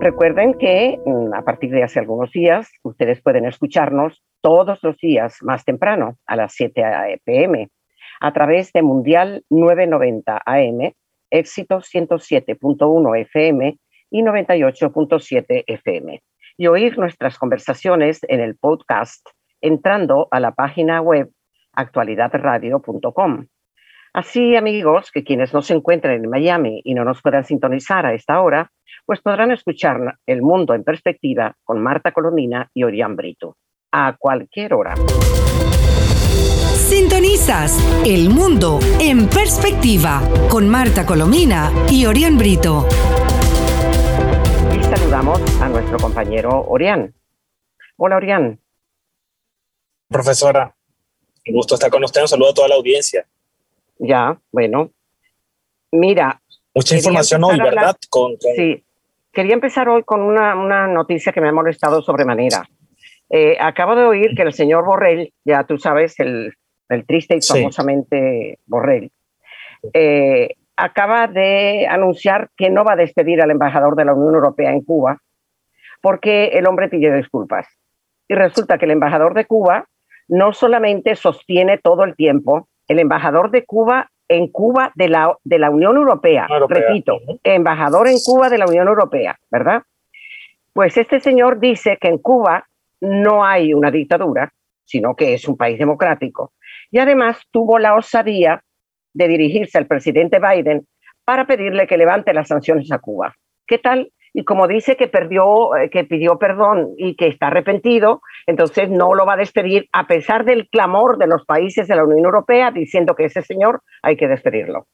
Recuerden que mm, a partir de hace algunos días ustedes pueden escucharnos todos los días más temprano a las 7 pm a través de Mundial 990 AM, Éxito 107.1 FM y 98.7 FM. Y oír nuestras conversaciones en el podcast entrando a la página web actualidadradio.com. Así, amigos, que quienes no se encuentren en Miami y no nos puedan sintonizar a esta hora, pues podrán escuchar El Mundo en Perspectiva con Marta Colomina y Orián Brito, a cualquier hora. Sintonizas El Mundo en Perspectiva con Marta Colomina y Orián Brito. Y saludamos a nuestro compañero Orián. Hola, Orián. Profesora, un gusto estar con usted. Un saludo a toda la audiencia. Ya, bueno. Mira. Mucha información hoy, ¿verdad? Sí, Quería empezar hoy con una, noticia que me ha molestado sobremanera. Eh, acabo de oír que el señor Borrell, ya tú sabes, el, triste y famosamente Borrell, eh, acaba de anunciar que no va a despedir al embajador de la Unión Europea en Cuba porque el hombre pide disculpas. Y resulta que el embajador de Cuba no solamente sostiene todo el tiempo, el embajador de Cuba en Cuba de la, de la Unión Europea, repito, embajador en Cuba de la Unión Europea, ¿verdad? Pues este señor dice que en Cuba no hay una dictadura, sino que es un país democrático. Y además tuvo la osadía de dirigirse al presidente Biden para pedirle que levante las sanciones a Cuba. ¿Qué tal y como dice que perdió, eh, que pidió perdón y que está arrepentido, entonces no lo va a despedir a pesar del clamor de los países de la Unión Europea diciendo que ese señor hay que despedirlo.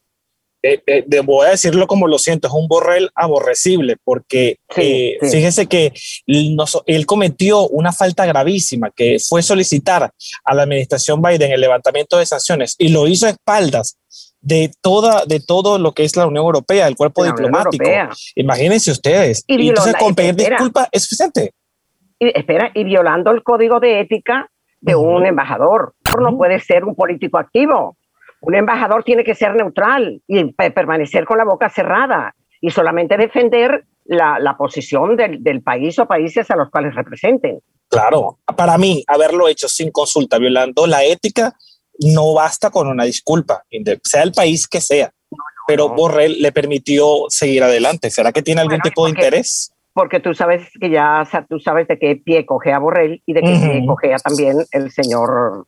Eh, eh voy a decirlo como lo siento, es un borrel aborrecible, porque eh, fíjese que él cometió una falta gravísima, que fue solicitar a la administración Biden el levantamiento de sanciones y lo hizo a espaldas de, toda, de todo lo que es la Unión Europea, el cuerpo diplomático. Imagínense ustedes. Y, entonces con pedir disculpas es suficiente. Y, espera, y violando el código de ética de un embajador. No puede ser un político activo. Un embajador tiene que ser neutral y permanecer con la boca cerrada y solamente defender la, la posición del, del, país o países a los cuales representen. Claro, para mí, haberlo hecho sin consulta, violando la ética, no basta con una disculpa, sea el país que sea. Pero Borrell le permitió seguir adelante. ¿Será que tiene algún tipo de interés? Porque tú sabes que ya tú sabes de qué pie cogea Borrell y de qué pie cogea también el señor,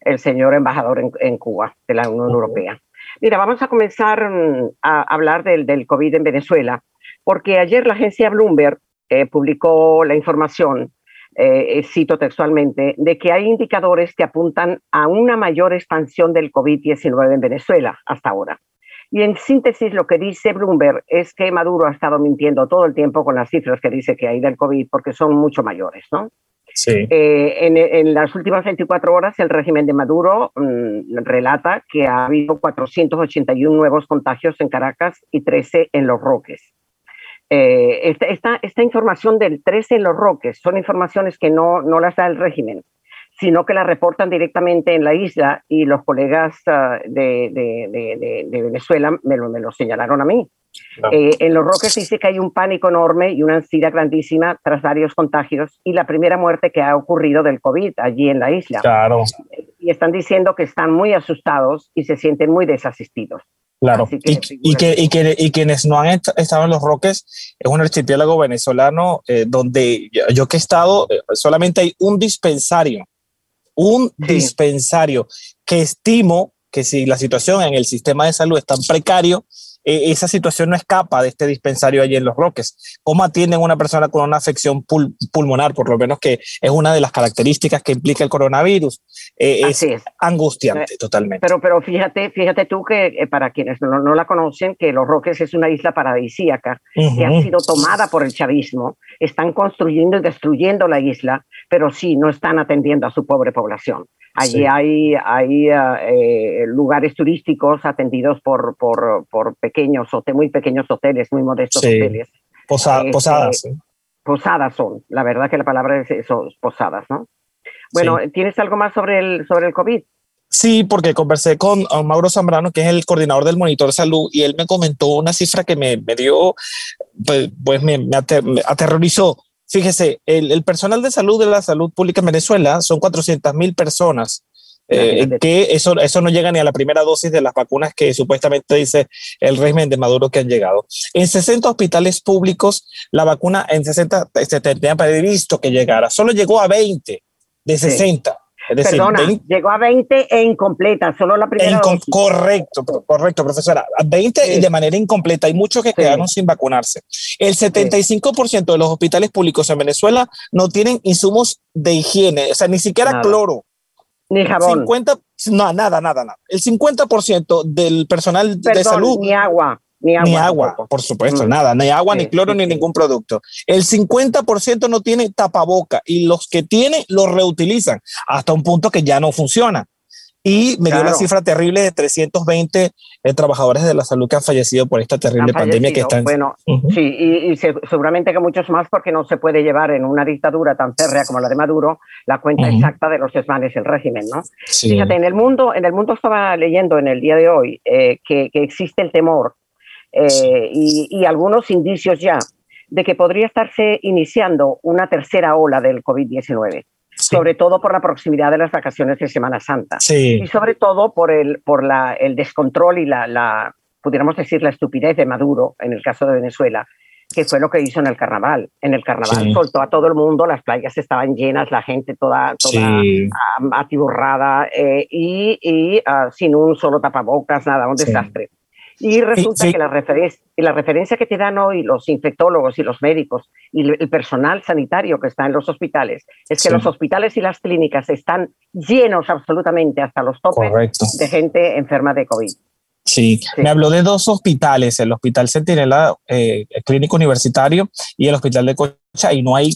el señor embajador en, Cuba de la Unión Europea. Mira, vamos a comenzar mm, a hablar del, del COVID en Venezuela, porque ayer la agencia Bloomberg eh, publicó la información eh, cito textualmente, de que hay indicadores que apuntan a una mayor expansión del COVID-19 en Venezuela hasta ahora. Y en síntesis, lo que dice Bloomberg es que Maduro ha estado mintiendo todo el tiempo con las cifras que dice que hay del COVID porque son mucho mayores, ¿no? Sí. Eh, en, las últimas 24 horas, el régimen de Maduro mm, relata que ha habido 481 nuevos contagios en Caracas y 13 en Los Roques. Eh, esta, esta, información del 13 en los Roques son informaciones que no, no las da el régimen, sino que las reportan directamente en la isla y los colegas ah, de, de, de, Venezuela me lo, me lo, señalaron a mí. Eh, en los Roques dice que hay un pánico enorme y una ansiedad grandísima tras varios contagios y la primera muerte que ha ocurrido del COVID allí en la isla. Claro. Y están diciendo que están muy asustados y se sienten muy desasistidos. Claro, y, que, y, que, y, quienes no han estado en los Roques es un archipiélago venezolano eh, donde yo, que he estado, eh, solamente hay un dispensario, un dispensario que estimo que si la situación en el sistema de salud es tan precario, e, esa situación no escapa de este dispensario allí en Los Roques. ¿Cómo atienden a una persona con una afección pulmonar, por lo menos que es una de las características que implica el coronavirus? Eh, es, angustiante eh, totalmente. Pero, pero fíjate, fíjate tú que eh, para quienes no, la conocen, que Los Roques es una isla paradisíaca que ha sido tomada por el chavismo. Están construyendo y destruyendo la isla, pero sí, no están atendiendo a su pobre población. Allí hay, hay eh, lugares turísticos atendidos por, por, por pequeños, muy pequeños hoteles, muy modestos hoteles. Este, posadas. Posadas son, la verdad que la palabra es eso, posadas, ¿no? Bueno, ¿tienes algo más sobre el, sobre el COVID? Sí, porque conversé con Mauro Zambrano, que es el coordinador del monitor de salud, y él me comentó una cifra que me, me dio, pues, pues me, me, aterrorizó. Fíjese, el, el, personal de salud de la salud pública en Venezuela son 400 mil personas. Eh, que eso, eso no llega ni a la primera dosis de las vacunas que supuestamente dice el régimen de Maduro que han llegado. En 60 hospitales públicos, la vacuna en 60 se tenía previsto que llegara, solo llegó a 20 de 60. Es decir, Perdona, llegó a 20 e incompleta, solo la primera. Correcto, correcto, profesora. A 20 y de manera incompleta. Hay muchos que quedaron sin vacunarse. El 75% de los hospitales públicos en Venezuela no tienen insumos de higiene, o sea, ni siquiera cloro. Ni jabón. 50, no, nada, nada, nada. El 50% del personal de salud. Ni agua. Ni agua, por supuesto, mm. nada, ni agua, ni cloro, ni ningún producto. El 50% no tiene tapaboca y los que tienen lo reutilizan hasta un punto que ya no funciona. Y me dio la cifra terrible de 320 eh, trabajadores de la salud que han fallecido por esta terrible pandemia que está. Bueno, sí, y, seguramente que muchos más porque no se puede llevar en una dictadura tan férrea como la de Maduro la cuenta exacta de los desmanes del régimen, ¿no? Fíjate, en el mundo, en el mundo estaba leyendo en el día de hoy eh, que, que existe el temor eh, y, algunos indicios ya de que podría estarse iniciando una tercera ola del COVID-19. Sobre todo por la proximidad de las vacaciones de Semana Santa. Y sobre todo por el, por la, el descontrol y la, la, pudiéramos decir, la estupidez de Maduro, en el caso de Venezuela, que fue lo que hizo en el carnaval. En el carnaval soltó a todo el mundo, las playas estaban llenas, la gente toda, toda atiburrada eh, y, y ah, sin un solo tapabocas, nada, un desastre. Y resulta que la, referencia, la referencia que te dan hoy los infectólogos y los médicos y el personal sanitario que está en los hospitales es que los hospitales y las clínicas están llenos absolutamente hasta los topes de gente enferma de COVID. Sí. me habló de dos hospitales, el Hospital Centinela eh, Clínico Universitario y el Hospital de Cocha, y no hay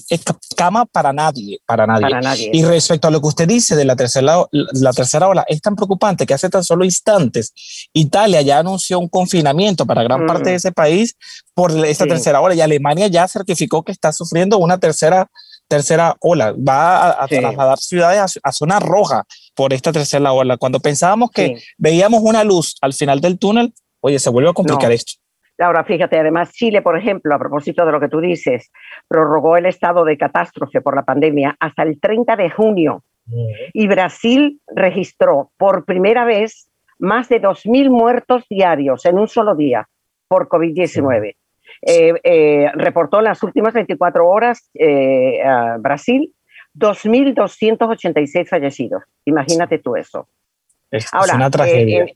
cama para nadie, para nadie. Y respecto a lo que usted dice de la tercera, la tercera ola, es tan preocupante que hace tan solo instantes Italia ya anunció un confinamiento para gran parte de mm. ese país por esta tercera ola y Alemania ya certificó que está sufriendo una tercera tercera ola, va a, trasladar ciudades a, zona roja por esta tercera ola. Cuando pensábamos que veíamos una luz al final del túnel, oye, se vuelve a complicar esto. Ahora, fíjate, además Chile, por ejemplo, a propósito de lo que tú dices, prorrogó el estado de catástrofe por la pandemia hasta el 30 de junio. Y Brasil registró por primera vez más de 2.000 muertos diarios en un solo día por COVID-19. Eh, eh, reportó en las últimas 24 horas eh, Brasil 2.286 fallecidos. Imagínate tú eso. Es, Ahora, una tragedia.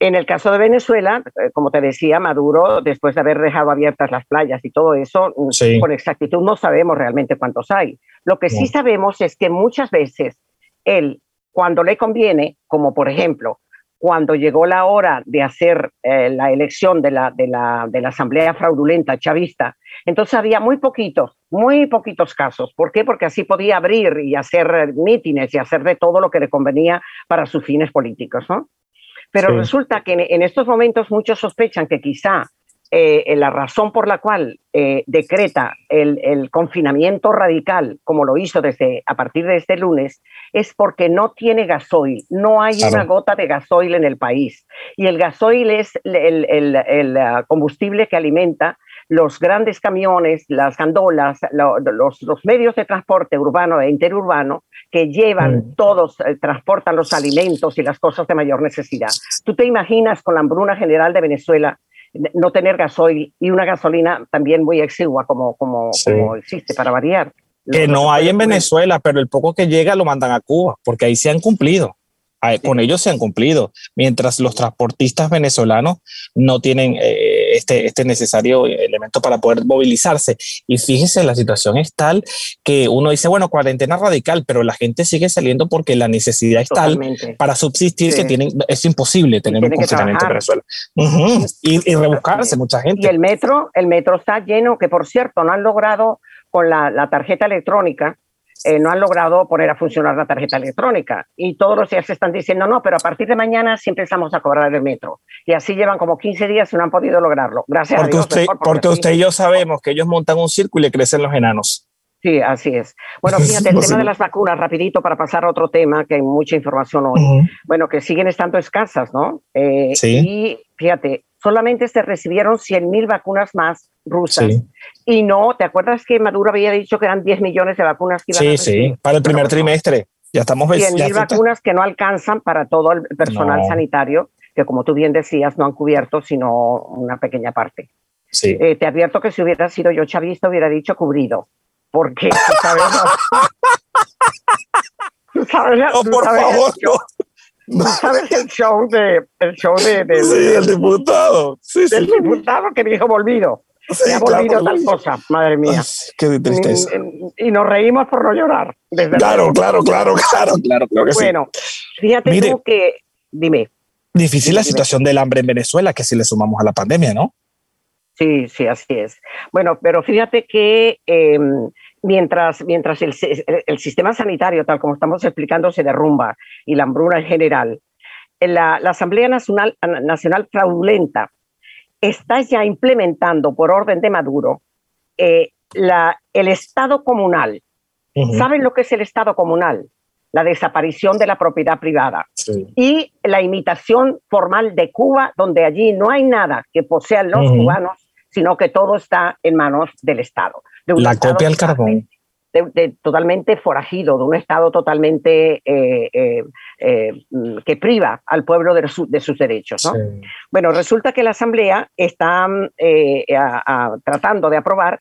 En, el caso de Venezuela, como te decía, Maduro, después de haber dejado abiertas las playas y todo eso, mm, con exactitud no sabemos realmente cuántos hay. Lo que sí sabemos es que muchas veces él, cuando le conviene, como por ejemplo cuando llegó la hora de hacer eh, la elección de la, de, la, de la Asamblea Fraudulenta Chavista, entonces había muy poquitos, muy poquitos casos. ¿Por qué? Porque así podía abrir y hacer mítines y hacer de todo lo que le convenía para sus fines políticos, ¿no? Pero resulta que en, estos momentos muchos sospechan que quizá eh, la razón por la cual eh, decreta el, confinamiento radical, como lo hizo desde a partir de este lunes, es porque no tiene gasoil, no hay una gota de gasoil en el país. Y el gasoil es el, uh, combustible que alimenta los grandes camiones, las gandolas, los, medios de transporte urbano e interurbano que llevan mm. todos, eh, transportan los alimentos y las cosas de mayor necesidad. ¿Tú te imaginas con la hambruna general de Venezuela no tener gasoil y una gasolina también muy exigua como, como, existe para variar. Que no hay en Venezuela, pero el poco que llega lo mandan a Cuba, porque ahí se han cumplido. Con ellos se han cumplido, mientras los transportistas venezolanos no tienen eh, este, este necesario elemento para poder movilizarse. Y fíjese, la situación es tal que uno dice, bueno, cuarentena radical, pero la gente sigue saliendo porque la necesidad es tal para subsistir que tienen, es imposible tener un confinamiento en Venezuela. y, y, rebuscarse mucha gente. Y el metro, el metro está lleno, que por cierto, no han logrado con la, la tarjeta electrónica eh, no han logrado poner a funcionar la tarjeta electrónica. Y todos los días se están diciendo, no, pero a partir de mañana sí empezamos a cobrar el metro. Y así llevan como 15 días y no han podido lograrlo. Gracias porque a Dios. Usted, porque, usted y yo sabemos que ellos montan un círculo y crecen los enanos. Sí, así es. Bueno, fíjate, el tema de las vacunas, rapidito para pasar a otro tema, que hay mucha información hoy. Bueno, que siguen estando escasas, ¿no? Eh, sí. Y fíjate, solamente se recibieron 100.000 vacunas más rusas. Y no, ¿te acuerdas que Maduro había dicho que eran 10 millones de vacunas que iban sí, a Sí, sí, para el primer trimestre. Ya estamos 100.000 vacunas que no alcanzan para todo el personal sanitario, que como tú bien decías, no han cubierto sino una pequeña parte. Sí. Eh, te advierto que si hubiera sido yo chavista, hubiera dicho cubrido. Porque tú sabes. sabes, no, por favor, no. ¿Tú sabes el show de el show de, de sí, el diputado. Sí, del sí. diputado que dijo volvido. Sí, ha volvido claro, tal cosa madre mía. Qué tristeza y, y, nos reímos por no llorar desde claro, claro claro claro claro claro que bueno fíjate Mire, tú que dime. Difícil dime, la situación dime. del hambre en Venezuela que si le sumamos a la pandemia no sí sí así es. Bueno pero fíjate que eh, mientras, mientras el, el, sistema sanitario, tal como estamos explicando, se derrumba y la hambruna en general, la, la Asamblea Nacional, Nacional Fraudulenta está ya implementando por orden de Maduro eh, la, el Estado comunal. Uh -huh. ¿Saben lo que es el Estado comunal? La desaparición de la propiedad privada sí. y la imitación formal de Cuba, donde allí no hay nada que posean los uh -huh. cubanos, sino que todo está en manos del Estado. De la copia al carbón. De, de, totalmente forajido, de un Estado totalmente eh, eh, eh, que priva al pueblo de, su, de sus derechos. ¿no? Sí. Bueno, resulta que la Asamblea está eh, a, a, tratando de aprobar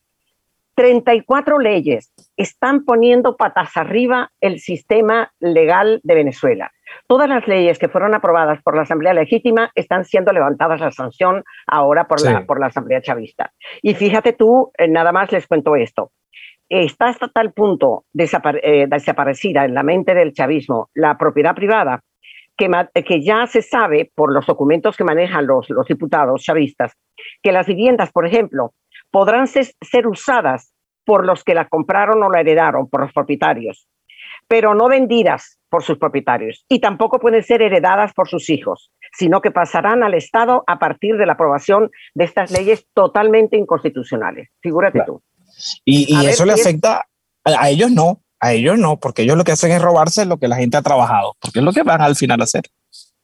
34 leyes, están poniendo patas arriba el sistema legal de Venezuela. Todas las leyes que fueron aprobadas por la Asamblea Legítima están siendo levantadas la sanción ahora por, sí. la, por la Asamblea Chavista. Y fíjate tú, eh, nada más les cuento esto. Está hasta tal punto desapare eh, desaparecida en la mente del chavismo la propiedad privada que, que, ya se sabe por los documentos que manejan los, los diputados chavistas que las viviendas, por ejemplo, podrán ser, ser usadas por los que la compraron o la heredaron, por los propietarios, pero no vendidas por sus propietarios y tampoco pueden ser heredadas por sus hijos, sino que pasarán al Estado a partir de la aprobación de estas leyes totalmente inconstitucionales. Figúrate claro. tú. Y, y eso le afecta a, a ellos no, a ellos no, porque ellos lo que hacen es robarse lo que la gente ha trabajado, porque es lo que van al final a hacer.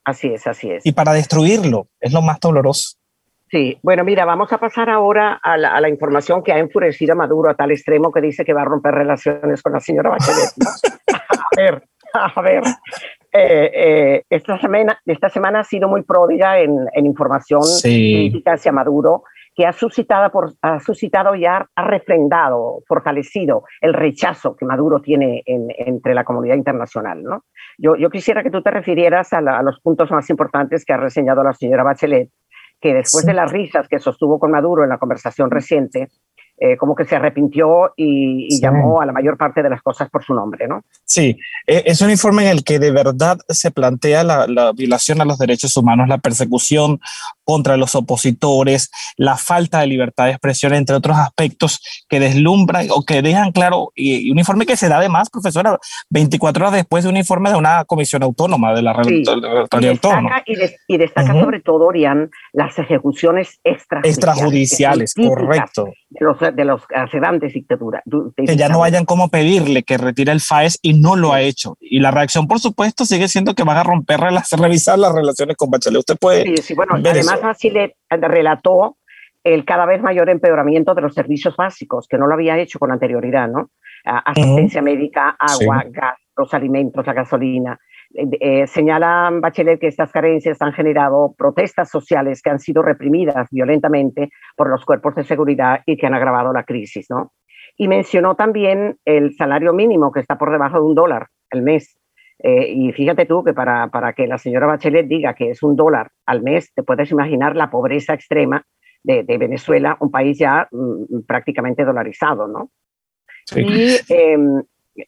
Así es, así es. Y para destruirlo es lo más doloroso. Sí, bueno, mira, vamos a pasar ahora a la, a la, información que ha enfurecido a Maduro a tal extremo que dice que va a romper relaciones con la señora Bachelet. ¿no? a ver, a ver. Eh, eh, esta, semana, esta semana ha sido muy pródiga en, en información sí. crítica hacia Maduro, que ha suscitado, por, ha suscitado y ha, ha, refrendado, fortalecido el rechazo que Maduro tiene en, entre la comunidad internacional. ¿no? Yo, yo quisiera que tú te refirieras a, la, a los puntos más importantes que ha reseñado la señora Bachelet que después sí. de las risas que sostuvo con Maduro en la conversación reciente, eh, como que se arrepintió y, y sí. llamó a la mayor parte de las cosas por su nombre, ¿no? Sí, e, es un informe en el que de verdad se plantea la, la, violación a los derechos humanos, la persecución contra los opositores, la falta de libertad de expresión, entre otros aspectos que deslumbran o que dejan claro, y, y un informe que se da además, profesora, 24 horas después de un informe de una comisión autónoma, de la sí. Autónoma. Y, de, y destaca uh -huh. sobre todo, Orián, las ejecuciones extrajudiciales. Extrajudiciales, correcto. De los, de los grandes dictaduras. Que ya no vayan como pedirle que retire el FAES y no lo ha hecho. Y la reacción, por supuesto, sigue siendo que van a romper, revisar las relaciones con Bachelet. Usted puede. Sí, sí bueno, además, eso. Bachelet relató el cada vez mayor empeoramiento de los servicios básicos, que no lo había hecho con anterioridad, ¿no? Asistencia uh -huh. médica, agua, sí. gas, los alimentos, la gasolina. Eh, señala Bachelet que estas carencias han generado protestas sociales que han sido reprimidas violentamente por los cuerpos de seguridad y que han agravado la crisis, ¿no? Y mencionó también el salario mínimo que está por debajo de un dólar al mes. Eh, y fíjate tú que para, para que la señora Bachelet diga que es un dólar al mes, te puedes imaginar la pobreza extrema de, de Venezuela, un país ya mm, prácticamente dolarizado, ¿no? Sí. Y eh,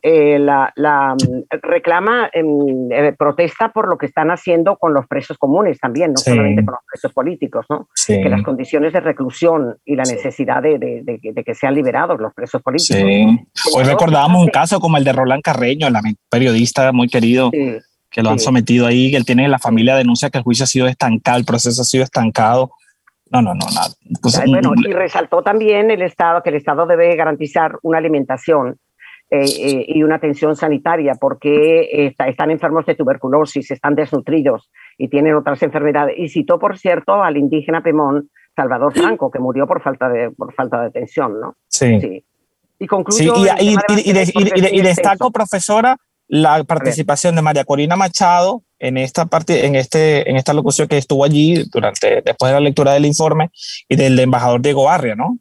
eh, la, mm, reclama, em, eh, protesta por lo que están haciendo con los presos comunes también, no solamente con los presos políticos, ¿no? Que las condiciones de reclusión y la necesidad de, que sean liberados los presos políticos. Hoy recordábamos un caso como el de Roland Carreño, el periodista muy querido. que lo han sometido ahí, que él tiene la familia denuncia que el juicio ha sido estancado, el proceso ha sido estancado. No, no, no, nada. bueno, y resaltó también el Estado que el Estado debe garantizar una alimentación eh, eh, y una atención sanitaria porque están enfermos de tuberculosis, están desnutridos y tienen otras enfermedades. Y citó, por cierto, al indígena Pemón, Salvador Franco, que murió por falta de, por falta de atención, ¿no? Sí. Y concluyo. y, y, destaco, profesora, la participación de María Corina Machado en esta parte, en este, en esta locución que estuvo allí durante, después de la lectura del informe y del embajador Diego Barria, ¿no?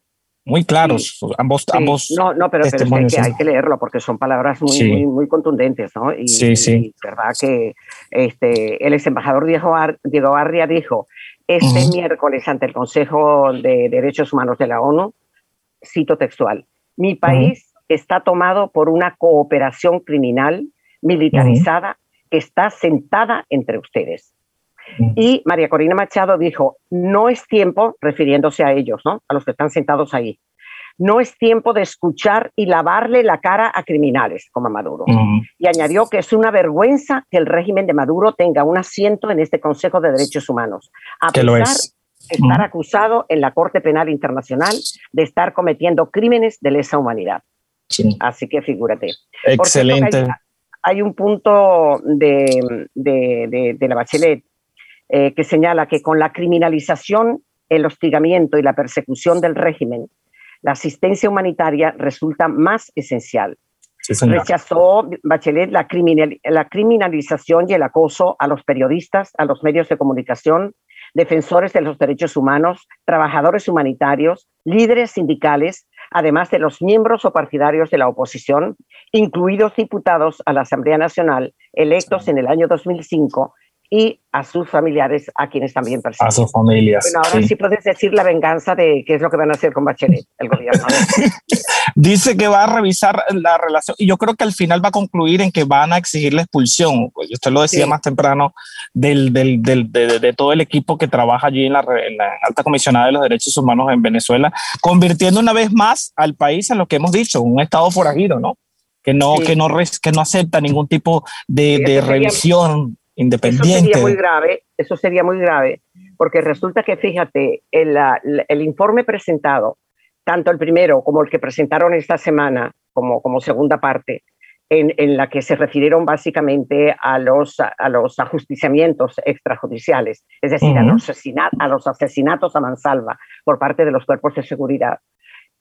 Muy claros, ambos, ambos. No, no, pero, pero es que hay que leerlo porque son palabras muy, muy, contundentes, ¿no? Y, sí, sí. verdad que este, el ex embajador Diego, Diego Barria dijo este miércoles ante el Consejo de Derechos Humanos de la ONU, cito textual, mi país está tomado por una cooperación criminal militarizada que está sentada entre ustedes. Y María Corina Machado dijo, no es tiempo, refiriéndose a ellos, ¿no? a los que están sentados ahí, no es tiempo de escuchar y lavarle la cara a criminales como Maduro. Y añadió que es una vergüenza que el régimen de Maduro tenga un asiento en este Consejo de Derechos Humanos, a pesar de estar acusado en la Corte Penal Internacional de estar cometiendo crímenes de lesa humanidad. Así que figúrate. Excelente. Hay, un punto de, de, de la Bachelet eh, que señala que con la criminalización, el hostigamiento y la persecución del régimen, la asistencia humanitaria resulta más esencial. Rechazó Bachelet la, la criminalización y el acoso a los periodistas, a los medios de comunicación, defensores de los derechos humanos, trabajadores humanitarios, líderes sindicales, además de los miembros o partidarios de la oposición, incluidos diputados a la Asamblea Nacional electos en el año 2005 y a sus familiares, a quienes también persiguen. A sus familias. Bueno, ahora sí. puedes decir la venganza de qué es lo que van a hacer con Bachelet, el gobierno. Dice que va a revisar la relación y yo creo que al final va a concluir en que van a exigir la expulsión. Pues usted lo decía más temprano, del, del, del, de, todo el equipo que trabaja allí en la, en la, alta comisionada de los derechos humanos en Venezuela, convirtiendo una vez más al país en lo que hemos dicho, un estado forajido, ¿no? Que no, que no, que no acepta ningún tipo de, de revisión independiente. Eso sería muy grave, eso sería muy grave, porque resulta que, fíjate, el, el informe presentado, tanto el primero como el que presentaron esta semana, como, como segunda parte, en, en, la que se refirieron básicamente a los, a los ajusticiamientos extrajudiciales, es decir, a, los a los asesinatos a mansalva por parte de los cuerpos de seguridad.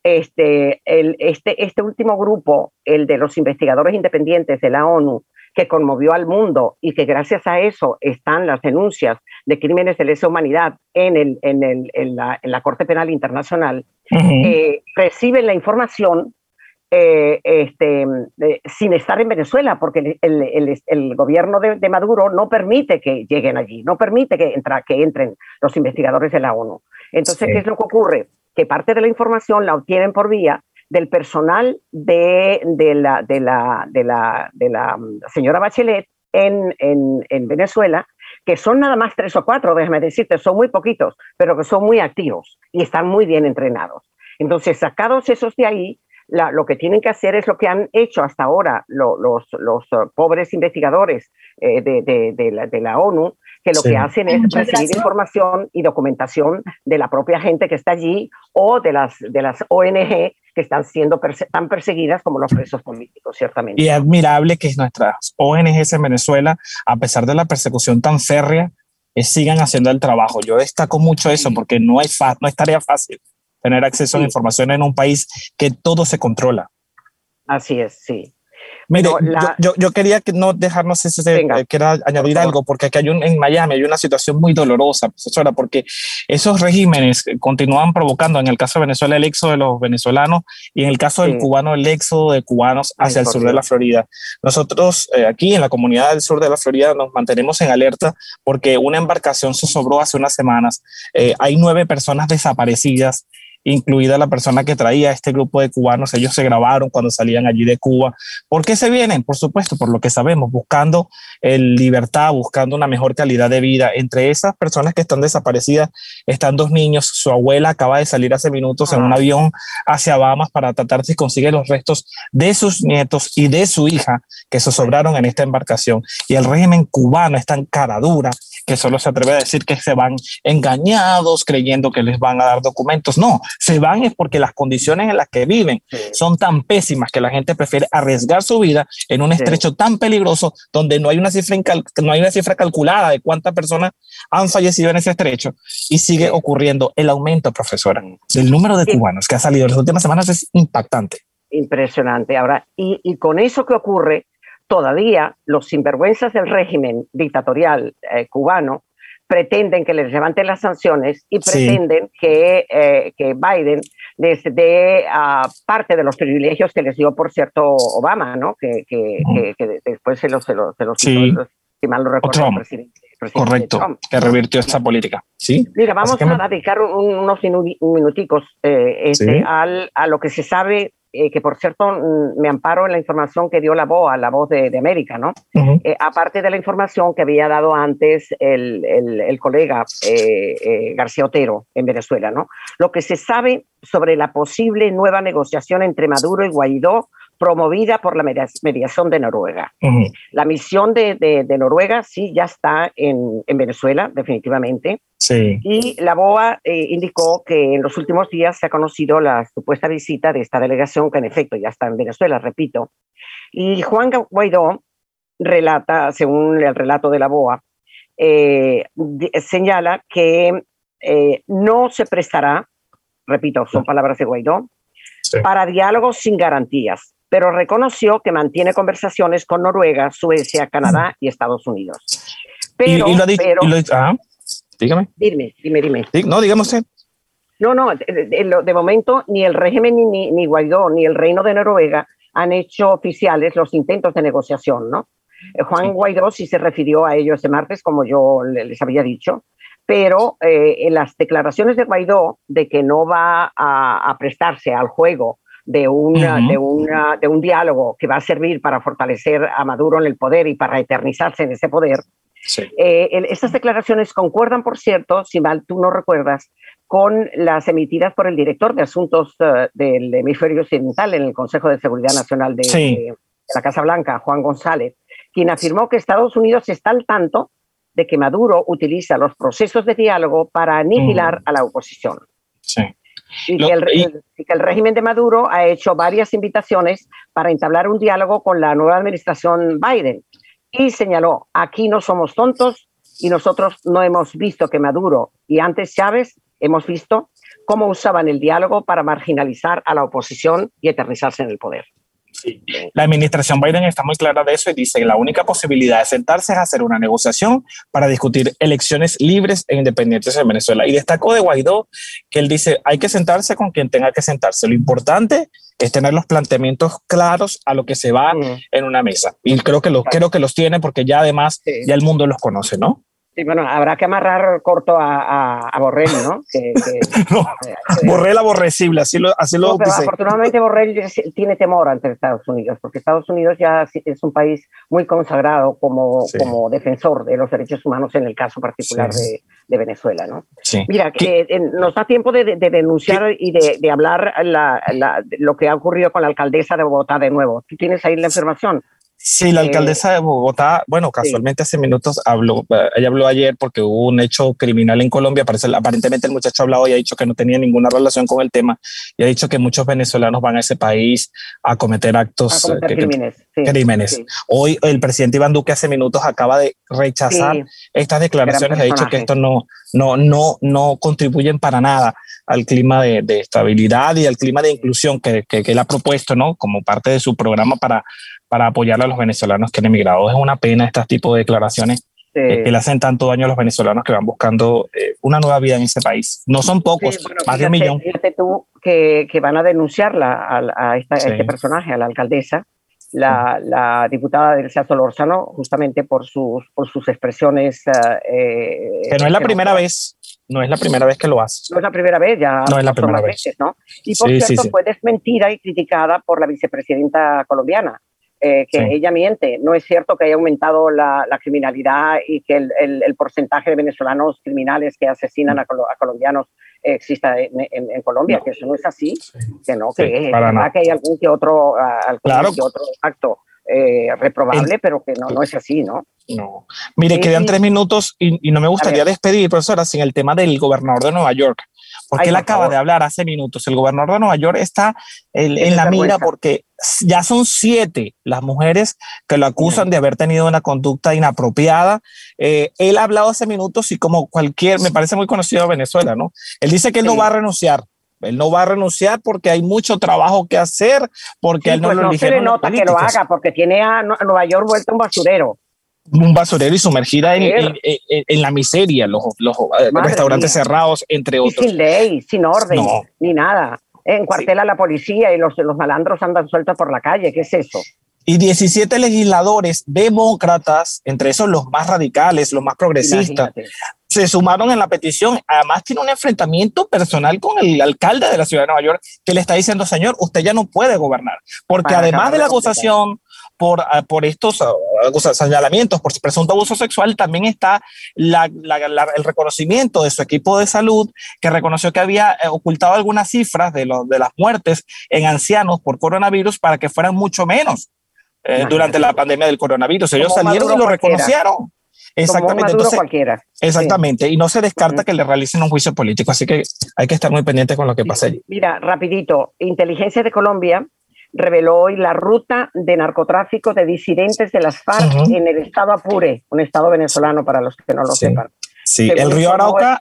Este, el, este, este último grupo, el de los investigadores independientes de la ONU, que conmovió al mundo y que gracias a eso están las denuncias de crímenes de lesa humanidad en, el, en, el, en, la, en la, Corte Penal Internacional, eh, reciben la información eh, este, sin estar en Venezuela, porque el, el, el gobierno de, de, Maduro no permite que lleguen allí, no permite que, entra, que entren los investigadores de la ONU. Entonces, ¿qué es lo que ocurre? Que parte de la información la obtienen por vía del personal de, de, la, de, la, de, la, de la señora Bachelet en, en, en, Venezuela, que son nada más tres o cuatro, déjame decirte, son muy poquitos, pero que son muy activos y están muy bien entrenados. Entonces, sacados esos de ahí, lo que tienen que hacer es lo que han hecho hasta ahora los, los uh, pobres investigadores eh, de, de, la, ONU, que lo que hacen es recibir información y documentación de la propia gente que está allí o de las, de las ONG que están siendo tan perseguidas como los presos políticos, ciertamente. Y admirable que nuestras ONGs en Venezuela, a pesar de la persecución tan férrea, eh, sigan haciendo el trabajo. Yo destaco mucho eso porque no es, no es tarea fácil tener acceso a la información en un país que todo se controla. Así es, sí. Mire, yo, yo, quería que no dejarnos ese, eh, quiera añadir algo, porque aquí hay un, en Miami hay una situación muy dolorosa, profesora, porque esos regímenes continúan provocando, en el caso de Venezuela, el éxodo de los venezolanos y en el caso del cubano, el éxodo de cubanos hacia el sur de la Florida. Nosotros eh, aquí en la comunidad del sur de la Florida nos mantenemos en alerta porque una embarcación se sobró hace unas semanas. Eh, hay nueve personas desaparecidas incluida la persona que traía este grupo de cubanos. Ellos se grabaron cuando salían allí de Cuba. ¿Por qué se vienen? Por supuesto, por lo que sabemos, buscando el libertad, buscando una mejor calidad de vida. Entre esas personas que están desaparecidas están dos niños. Su abuela acaba de salir hace minutos en un avión hacia Bahamas para tratar si consigue los restos de sus nietos y de su hija que se sobraron en esta embarcación. Y el régimen cubano está en cara dura que solo se atreve a decir que se van engañados, creyendo que les van a dar documentos. No, se van es porque las condiciones en las que viven son tan pésimas que la gente prefiere arriesgar su vida en un estrecho tan peligroso donde no hay una cifra no hay una cifra calculada de cuántas personas han fallecido en ese estrecho y sigue ocurriendo el aumento, profesora, del número de cubanos que ha salido en las últimas semanas es impactante. Impresionante. Ahora, y, y con eso que ocurre, todavía los sinvergüenzas del régimen dictatorial eh, cubano pretenden que les levanten las sanciones y pretenden que, eh, que, Biden les dé uh, parte de los privilegios que les dio, por cierto, Obama, ¿no? Que, que, que después se los, se los, se los sí. si mal lo recuerdo, el presidente, Correcto, que revirtió esa política. ¿sí? Mira, vamos a dedicar unos minuticos eh, este, al, a lo que se sabe eh, que por cierto mm, me amparo en la información que dio la BOA, la voz de, América, ¿no? Eh, aparte de la información que había dado antes el, el, colega eh, García Otero en Venezuela, ¿no? Lo que se sabe sobre la posible nueva negociación entre Maduro y Guaidó promovida por la mediación de Noruega. La misión de, de, Noruega sí ya está en, en Venezuela, definitivamente. Sí. Y la BOA eh, indicó que en los últimos días se ha conocido la supuesta visita de esta delegación, que en efecto ya está en Venezuela, repito. Y Juan Guaidó relata, según el relato de la BOA, eh, señala que eh, no se prestará, repito, son palabras de Guaidó, para diálogos sin garantías, pero reconoció que mantiene conversaciones con Noruega, Suecia, Canadá y Estados Unidos. Pero, y, lo ha dicho, Dígame. Dime, dime, dime. No, digamos No, no, de, momento ni el régimen ni, ni Guaidó ni el Reino de Noruega han hecho oficiales los intentos de negociación, ¿no? Eh, Juan Guaidó sí se refirió a ello ese martes, como yo les había dicho, pero eh, en las declaraciones de Guaidó de que no va a, prestarse al juego de, una, de, una, de un diálogo que va a servir para fortalecer a Maduro en el poder y para eternizarse en ese poder, eh, estas declaraciones concuerdan, por cierto, si mal tú no recuerdas, con las emitidas por el director de Asuntos eh, del Hemisferio Occidental en el Consejo de Seguridad Nacional de, la Casa Blanca, Juan González, quien afirmó que Estados Unidos está al tanto de que Maduro utiliza los procesos de diálogo para aniquilar a la oposición. Y, que el, y, que el, régimen de Maduro ha hecho varias invitaciones para entablar un diálogo con la nueva administración Biden y señaló, aquí no somos tontos y nosotros no hemos visto que Maduro y antes Chávez hemos visto cómo usaban el diálogo para marginalizar a la oposición y eternizarse en el poder. La administración Biden está muy clara de eso y dice que la única posibilidad de sentarse es hacer una negociación para discutir elecciones libres e independientes en Venezuela. Y destacó de Guaidó que él dice, hay que sentarse con quien tenga que sentarse. Lo importante es tener los planteamientos claros a lo que se va mm. en una mesa. Y creo que, los, creo que los tiene porque ya además ya el mundo los conoce, ¿no? Sí, bueno, habrá que amarrar corto a, a, Borrell, ¿no? Que, Borrell aborrecible, así lo, así lo pero Afortunadamente Borrell tiene temor ante Estados Unidos, porque Estados Unidos ya es un país muy consagrado como, como defensor de los derechos humanos en el caso particular de, de, Venezuela, ¿no? Mira, que eh, nos da tiempo de, de denunciar y de, de hablar la, la, lo que ha ocurrido con la alcaldesa de Bogotá de nuevo. ¿Tú tienes ahí la información? Sí, la alcaldesa de Bogotá, bueno, casualmente hace minutos habló, ella habló ayer porque hubo un hecho criminal en Colombia, parece, aparentemente el muchacho ha hablado y ha dicho que no tenía ninguna relación con el tema y ha dicho que muchos venezolanos van a ese país a cometer actos, eh, crímenes. crímenes. Hoy el presidente Iván Duque hace minutos acaba de rechazar estas declaraciones, ha dicho que esto no, no, no, no contribuyen para nada al clima de, estabilidad y al clima de inclusión que, que, que él ha propuesto, ¿no? Como parte de su programa para para apoyar a los venezolanos que han emigrado. Es una pena este tipo de declaraciones eh, que le hacen tanto daño a los venezolanos que van buscando eh, una nueva vida en ese país. No son pocos, más de un millón. Fíjate tú que, que van a denunciarla a, a, esta, este personaje, a la alcaldesa, la, diputada Delcia Solórzano, justamente por sus, por sus expresiones. Eh, que no es la primera vez, no es la primera vez que lo hace. No es la primera vez, ya no es la primera vez. ¿no? Y por cierto, fue desmentida y criticada por la vicepresidenta colombiana. Eh, que ella miente. No es cierto que haya aumentado la, criminalidad y que el, el, porcentaje de venezolanos criminales que asesinan a, colombianos exista en, Colombia, que eso no es así, que no, que, que hay algún que otro, algún que otro acto eh, reprobable, pero que no, no es así, ¿no? No. Mire, quedan tres minutos y, no me gustaría despedir, profesora, sin el tema del gobernador de Nueva York, porque él acaba de hablar hace minutos. El gobernador de Nueva York está en, la mira porque ya son siete las mujeres que lo acusan de haber tenido una conducta inapropiada. Eh, él ha hablado hace minutos y como cualquier, me parece muy conocido de Venezuela, ¿no? Él dice que él no va a renunciar. Él no va a renunciar porque hay mucho trabajo que hacer, porque él no pues lo no se le nota que lo haga, porque tiene a Nueva York vuelto un basurero un basurero y sumergida en, en, la miseria, los, los eh, restaurantes cerrados, entre otros. sin ley, sin orden, ni nada. En cuartel a la policía y los, los malandros andan sueltos por la calle. ¿Qué es eso? Y 17 legisladores demócratas, entre esos los más radicales, los más progresistas, se sumaron en la petición. Además, tiene un enfrentamiento personal con el alcalde de la ciudad de Nueva York que le está diciendo, señor, usted ya no puede gobernar, porque además de la acusación por, ah, por estos ah, señalamientos, por presunto abuso sexual, también está la, el reconocimiento de su equipo de salud, que reconoció que había eh, ocultado algunas cifras de, de las muertes en ancianos por coronavirus para que fueran mucho menos eh, durante la pandemia del coronavirus. Ellos salieron y lo reconocieron. Exactamente. Entonces, cualquiera. Exactamente. Y no se descarta que le realicen un juicio político. Así que hay que estar muy pendientes con lo que pase allí. Mira, rapidito. Inteligencia de Colombia reveló hoy la ruta de narcotráfico de disidentes de las FARC en el estado Apure, un estado venezolano para los que no lo sepan. Sí, el río Arauca,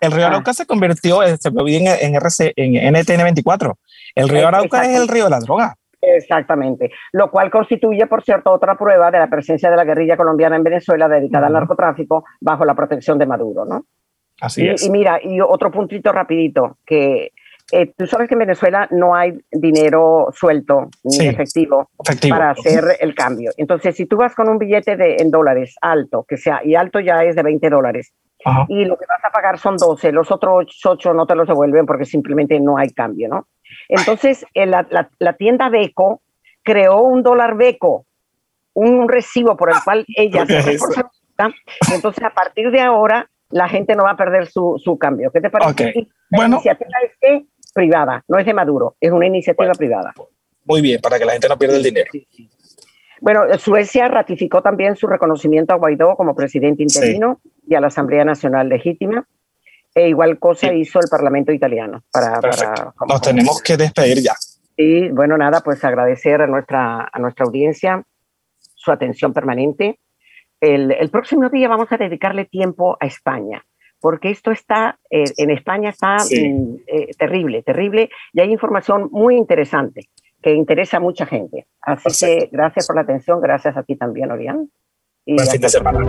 el río ah. Arauca se convirtió, eh, se en, en, RC, en NTN 24. El río Arauca es el río de la droga. Exactamente, lo cual constituye, por cierto, otra prueba de la presencia de la guerrilla colombiana en Venezuela dedicada al narcotráfico bajo la protección de Maduro, ¿no? Así es. Y mira, y otro puntito rapidito, que eh, tú sabes que en Venezuela no hay dinero suelto ni efectivo, para hacer el cambio. Entonces, si tú vas con un billete de, en dólares alto, que sea, y alto ya es de 20 dólares, y lo que vas a pagar son 12, los otros 8 no te los devuelven porque simplemente no hay cambio, ¿no? Entonces, eh, la, la, tienda Beco creó un dólar Beco, un, recibo por el cual ella se Entonces, a partir de ahora, la gente no va a perder su, su cambio. ¿Qué te parece? Bueno, privada, no es de Maduro, es una iniciativa privada. Muy bien, para que la gente no pierda el dinero. Bueno, Suecia ratificó también su reconocimiento a Guaidó como presidente interino y a la Asamblea Nacional Legítima. E igual cosa hizo el Parlamento italiano. Para, Nos tenemos que despedir ya. Sí, bueno, nada, pues agradecer a nuestra, a nuestra audiencia su atención permanente. El, el próximo día vamos a dedicarle tiempo a España porque esto está, eh, en España está mm, eh, terrible, terrible, y hay información muy interesante que interesa a mucha gente. Así que gracias por la atención, gracias a ti también, Orián. Y Buen fin de semana.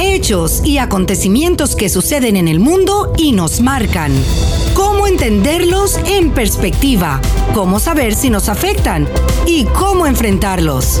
Hechos y acontecimientos que suceden en el mundo y nos marcan. Cómo entenderlos en perspectiva, cómo saber si nos afectan y cómo enfrentarlos.